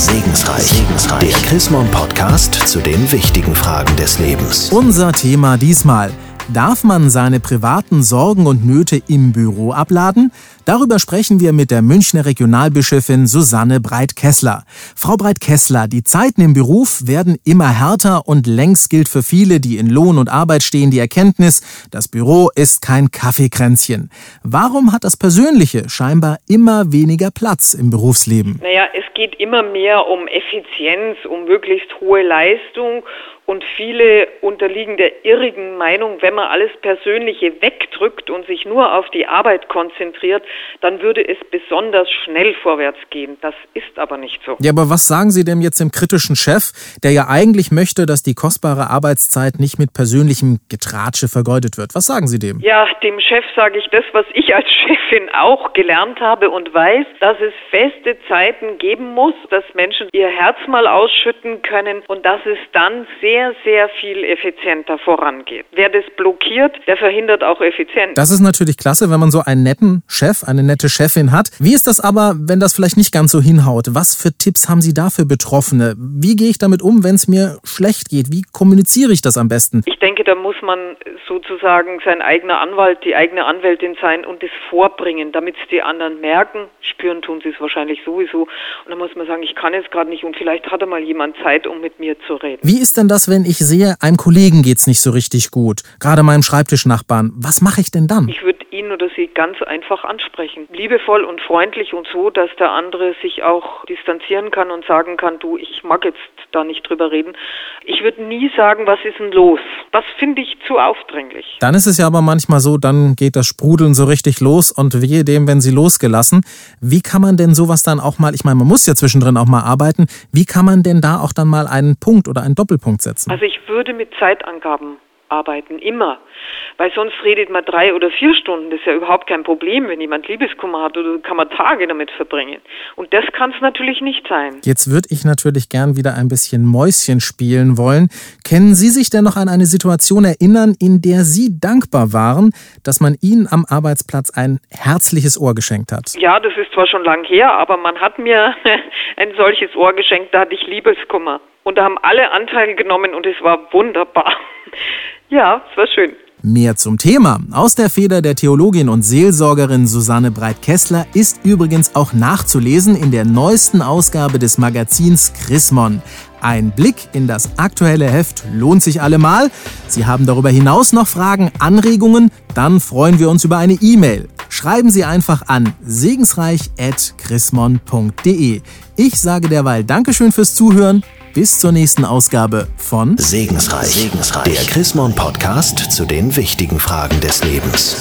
Segensreich. Segensreich. Der Chrismon Podcast zu den wichtigen Fragen des Lebens. Unser Thema diesmal. Darf man seine privaten Sorgen und Nöte im Büro abladen? Darüber sprechen wir mit der Münchner Regionalbischöfin Susanne Breit-Kessler. Frau Breit-Kessler, die Zeiten im Beruf werden immer härter und längst gilt für viele, die in Lohn und Arbeit stehen, die Erkenntnis, das Büro ist kein Kaffeekränzchen. Warum hat das Persönliche scheinbar immer weniger Platz im Berufsleben? Naja, es geht immer mehr um Effizienz, um möglichst hohe Leistung und viele unterliegen der irrigen Meinung, wenn man alles Persönliche wegdrückt und sich nur auf die Arbeit konzentriert, dann würde es besonders schnell vorwärts gehen. Das ist aber nicht so. Ja, aber was sagen Sie denn jetzt dem kritischen Chef, der ja eigentlich möchte, dass die kostbare Arbeitszeit nicht mit persönlichem Getratsche vergeudet wird? Was sagen Sie dem? Ja, dem Chef sage ich das, was ich als Chefin auch gelernt habe und weiß, dass es feste Zeiten geben muss, dass Menschen ihr Herz mal ausschütten können und dass es dann sehr sehr, sehr viel effizienter vorangeht. Wer das blockiert, der verhindert auch Effizienz. Das ist natürlich klasse, wenn man so einen netten Chef, eine nette Chefin hat. Wie ist das aber, wenn das vielleicht nicht ganz so hinhaut? Was für Tipps haben Sie da für Betroffene? Wie gehe ich damit um, wenn es mir schlecht geht? Wie kommuniziere ich das am besten? Ich denke, da muss man sozusagen sein eigener Anwalt, die eigene Anwältin sein und es vorbringen, damit es die anderen merken. Spüren tun sie es wahrscheinlich sowieso. Und dann muss man sagen, ich kann jetzt gerade nicht und vielleicht hat er mal jemand Zeit, um mit mir zu reden. Wie ist denn das, wenn ich sehe, einem Kollegen geht's nicht so richtig gut, gerade meinem Schreibtischnachbarn? Was mache ich denn dann? Ich würde ihn oder sie ganz einfach ansprechen. Liebevoll und freundlich und so, dass der andere sich auch distanzieren kann und sagen kann, du, ich mag jetzt da nicht drüber reden. Ich würde nie sagen, was ist denn los? Das finde ich zu aufdringlich. Dann ist es ja aber manchmal so, dann geht das Sprudeln so richtig los und wehe dem, wenn sie losgelassen. Wie kann man denn sowas dann auch mal, ich meine, man muss ja zwischendrin auch mal arbeiten, wie kann man denn da auch dann mal einen Punkt oder einen Doppelpunkt setzen? Also ich würde mit Zeitangaben arbeiten, immer. Weil sonst redet man drei oder vier Stunden. Das ist ja überhaupt kein Problem, wenn jemand Liebeskummer hat oder kann man Tage damit verbringen. Und das kann es natürlich nicht sein. Jetzt würde ich natürlich gern wieder ein bisschen Mäuschen spielen wollen. Können Sie sich denn noch an eine Situation erinnern, in der Sie dankbar waren, dass man Ihnen am Arbeitsplatz ein herzliches Ohr geschenkt hat? Ja, das ist zwar schon lang her, aber man hat mir ein solches Ohr geschenkt, da hatte ich Liebeskummer. Und da haben alle Anteil genommen und es war wunderbar. Ja, es war schön. Mehr zum Thema aus der Feder der Theologin und Seelsorgerin Susanne Breit-Kessler ist übrigens auch nachzulesen in der neuesten Ausgabe des Magazins Chrismon. Ein Blick in das aktuelle Heft lohnt sich allemal. Sie haben darüber hinaus noch Fragen, Anregungen? Dann freuen wir uns über eine E-Mail. Schreiben Sie einfach an segensreich.chrismon.de. Ich sage derweil Dankeschön fürs Zuhören bis zur nächsten Ausgabe von Segensreich, Segensreich. der Chrismon Podcast zu den wichtigen Fragen des Lebens.